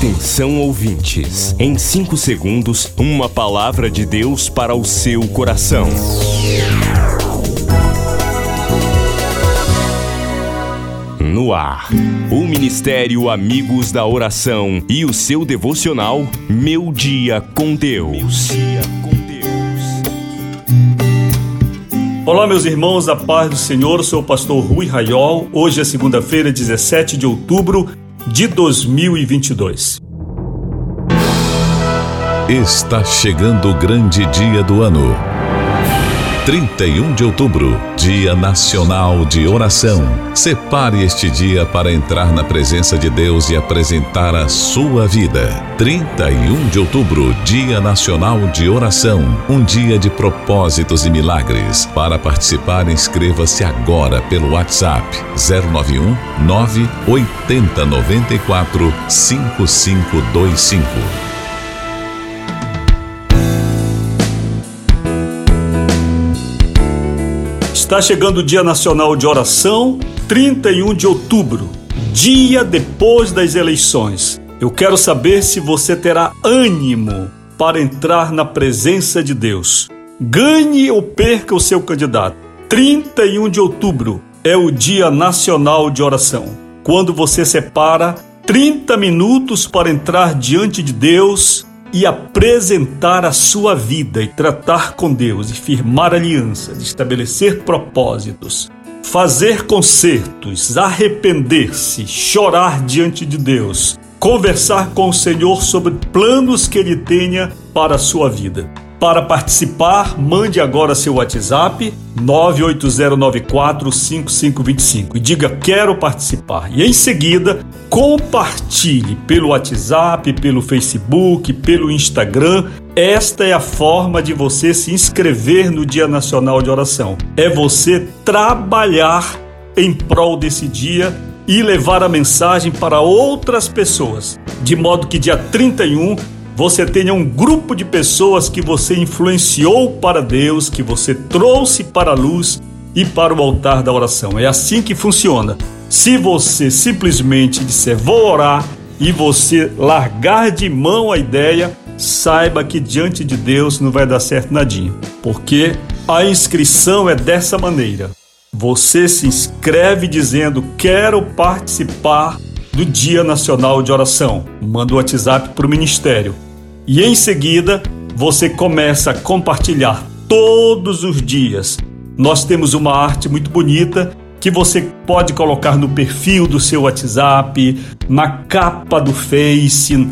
Atenção ouvintes, em 5 segundos, uma palavra de Deus para o seu coração. No ar, o Ministério Amigos da Oração e o seu devocional Meu Dia com Deus. Olá, meus irmãos, a paz do Senhor, sou o pastor Rui Raiol. Hoje é segunda-feira, 17 de outubro de 2022. Está chegando o grande dia do ano. 31 de outubro, Dia Nacional de Oração. Separe este dia para entrar na presença de Deus e apresentar a sua vida. 31 de outubro, Dia Nacional de Oração. Um dia de propósitos e milagres. Para participar, inscreva-se agora pelo WhatsApp 091 980 94 5525. Está chegando o Dia Nacional de Oração, 31 de outubro, dia depois das eleições. Eu quero saber se você terá ânimo para entrar na presença de Deus. Ganhe ou perca o seu candidato. 31 de outubro é o Dia Nacional de Oração. Quando você separa 30 minutos para entrar diante de Deus e apresentar a sua vida e tratar com Deus e firmar alianças, estabelecer propósitos, fazer concertos, arrepender-se, chorar diante de Deus, conversar com o Senhor sobre planos que ele tenha para a sua vida. Para participar, mande agora seu WhatsApp 980945525 e diga quero participar. E em seguida, compartilhe pelo WhatsApp, pelo Facebook, pelo Instagram. Esta é a forma de você se inscrever no Dia Nacional de Oração. É você trabalhar em prol desse dia e levar a mensagem para outras pessoas, de modo que dia 31 você tenha um grupo de pessoas que você influenciou para Deus, que você trouxe para a luz e para o altar da oração. É assim que funciona. Se você simplesmente disser vou orar e você largar de mão a ideia, saiba que diante de Deus não vai dar certo nadinha, porque a inscrição é dessa maneira. Você se inscreve dizendo quero participar do Dia Nacional de Oração. Manda o WhatsApp para o Ministério e em seguida você começa a compartilhar todos os dias. Nós temos uma arte muito bonita que você pode colocar no perfil do seu WhatsApp, na capa do Face,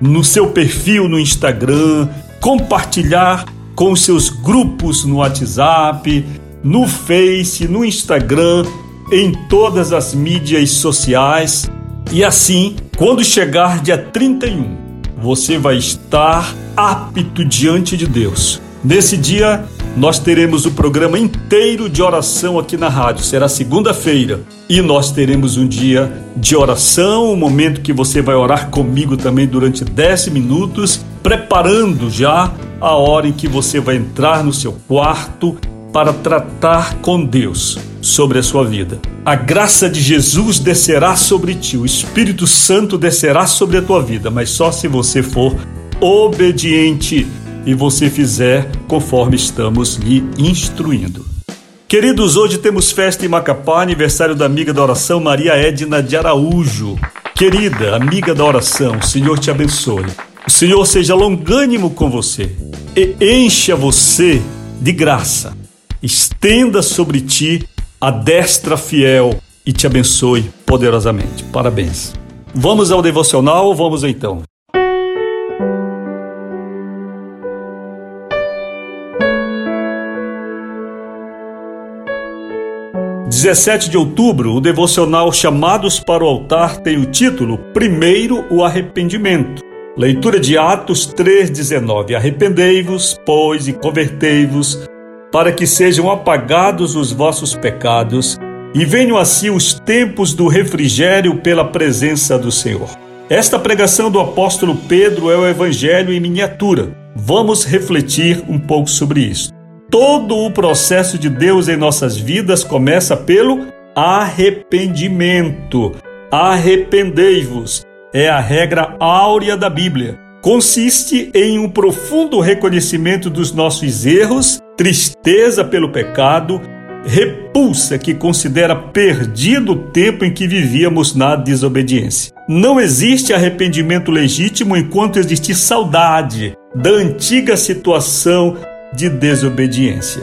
no seu perfil no Instagram, compartilhar com os seus grupos no WhatsApp, no Face, no Instagram, em todas as mídias sociais. E assim, quando chegar dia 31, você vai estar apto diante de Deus. Nesse dia, nós teremos o programa inteiro de oração aqui na rádio. Será segunda-feira. E nós teremos um dia de oração, um momento que você vai orar comigo também durante 10 minutos, preparando já a hora em que você vai entrar no seu quarto para tratar com Deus sobre a sua vida. A graça de Jesus descerá sobre ti, o Espírito Santo descerá sobre a tua vida, mas só se você for obediente e você fizer conforme estamos lhe instruindo. Queridos, hoje temos festa em Macapá, aniversário da amiga da oração Maria Edna de Araújo. Querida amiga da oração, o Senhor te abençoe. O Senhor seja longânimo com você e encha você de graça. Estenda sobre ti a destra fiel e te abençoe poderosamente. Parabéns. Vamos ao devocional, vamos então. Dezessete de outubro, o devocional Chamados para o Altar tem o título Primeiro o Arrependimento. Leitura de Atos 3,19 Arrependei-vos, pois, e convertei-vos para que sejam apagados os vossos pecados e venham assim os tempos do refrigério pela presença do Senhor. Esta pregação do apóstolo Pedro é o evangelho em miniatura. Vamos refletir um pouco sobre isso. Todo o processo de Deus em nossas vidas começa pelo arrependimento. Arrependei-vos. é a regra áurea da Bíblia. Consiste em um profundo reconhecimento dos nossos erros, tristeza pelo pecado, repulsa que considera perdido o tempo em que vivíamos na desobediência. Não existe arrependimento legítimo enquanto existir saudade da antiga situação de desobediência.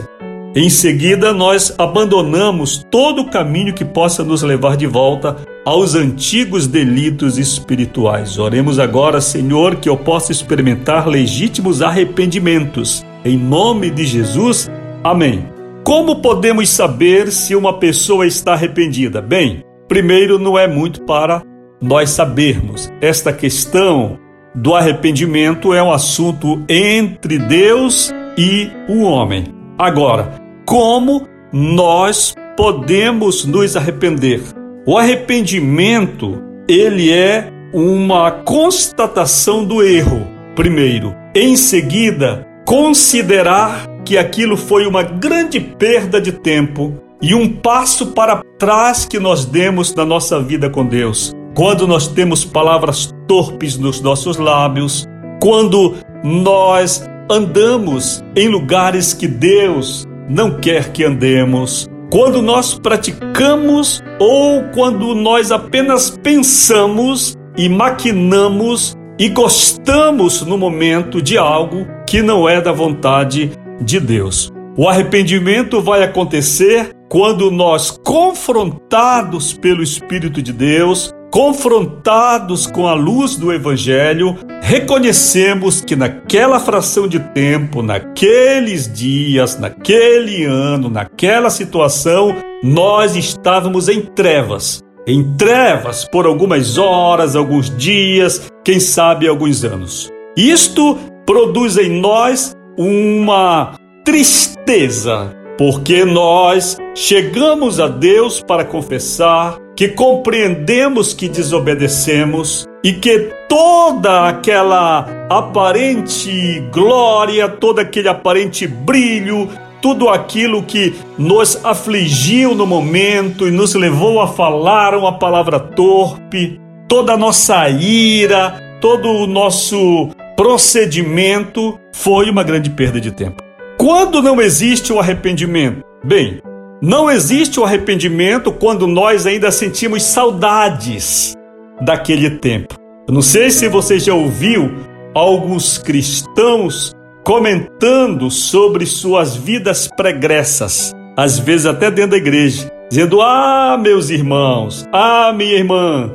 Em seguida, nós abandonamos todo o caminho que possa nos levar de volta aos antigos delitos espirituais. Oremos agora, Senhor, que eu possa experimentar legítimos arrependimentos. Em nome de Jesus, amém. Como podemos saber se uma pessoa está arrependida? Bem, primeiro, não é muito para nós sabermos. Esta questão do arrependimento é um assunto entre Deus e o homem. Agora, como nós podemos nos arrepender? O arrependimento, ele é uma constatação do erro, primeiro. Em seguida, considerar que aquilo foi uma grande perda de tempo e um passo para trás que nós demos na nossa vida com Deus. Quando nós temos palavras torpes nos nossos lábios, quando nós andamos em lugares que Deus não quer que andemos, quando nós praticamos ou quando nós apenas pensamos e maquinamos e gostamos no momento de algo que não é da vontade de Deus. O arrependimento vai acontecer quando nós, confrontados pelo Espírito de Deus, confrontados com a luz do Evangelho, reconhecemos que naquela fração de tempo, naqueles dias, naquele ano, naquela situação, nós estávamos em trevas. Em trevas por algumas horas, alguns dias, quem sabe alguns anos. Isto produz em nós uma tristeza, porque nós chegamos a Deus para confessar que compreendemos que desobedecemos e que toda aquela aparente glória, todo aquele aparente brilho, tudo aquilo que nos afligiu no momento e nos levou a falar uma palavra torpe, toda a nossa ira, todo o nosso procedimento foi uma grande perda de tempo. Quando não existe o arrependimento? Bem, não existe o arrependimento quando nós ainda sentimos saudades daquele tempo. Eu não sei se você já ouviu alguns cristãos comentando sobre suas vidas pregressas, às vezes até dentro da igreja, dizendo: Ah, meus irmãos, ah, minha irmã,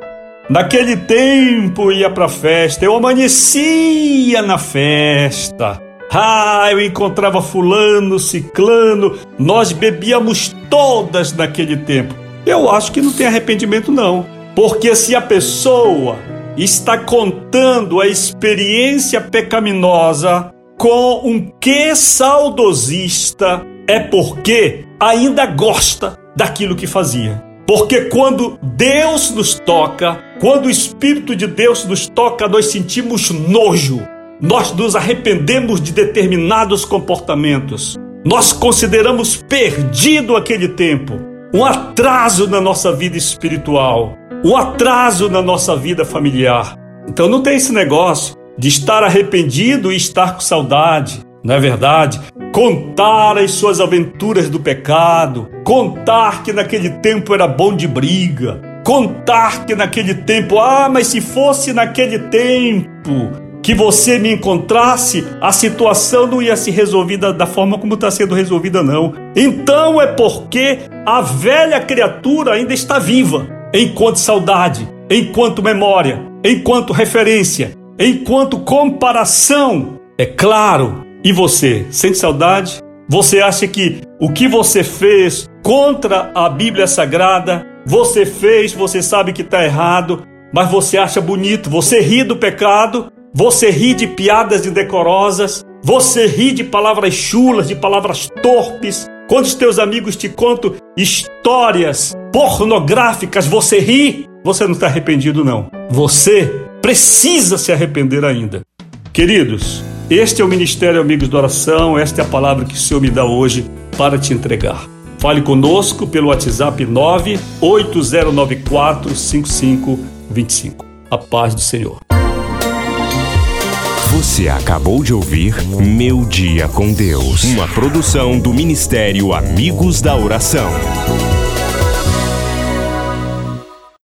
naquele tempo ia para festa, eu amanhecia na festa. Ah, eu encontrava fulano, ciclano, nós bebíamos todas naquele tempo. Eu acho que não tem arrependimento não, porque se a pessoa está contando a experiência pecaminosa com um que saudosista, é porque ainda gosta daquilo que fazia. Porque quando Deus nos toca, quando o Espírito de Deus nos toca, nós sentimos nojo, nós nos arrependemos de determinados comportamentos. Nós consideramos perdido aquele tempo, um atraso na nossa vida espiritual, um atraso na nossa vida familiar. Então não tem esse negócio de estar arrependido e estar com saudade, não é verdade? Contar as suas aventuras do pecado, contar que naquele tempo era bom de briga, contar que naquele tempo, ah, mas se fosse naquele tempo, que você me encontrasse, a situação não ia se resolvida da forma como está sendo resolvida, não. Então é porque a velha criatura ainda está viva, enquanto saudade, enquanto memória, enquanto referência, enquanto comparação. É claro. E você, sente saudade? Você acha que o que você fez contra a Bíblia Sagrada, você fez, você sabe que está errado, mas você acha bonito, você ri do pecado, você ri de piadas indecorosas, você ri de palavras chulas, de palavras torpes. Quando os teus amigos te contam histórias pornográficas, você ri. Você não está arrependido, não. Você precisa se arrepender ainda. Queridos, este é o Ministério Amigos da Oração, esta é a palavra que o Senhor me dá hoje para te entregar. Fale conosco pelo WhatsApp 98094 5525. A paz do Senhor. Você acabou de ouvir Meu Dia com Deus, uma produção do Ministério Amigos da Oração.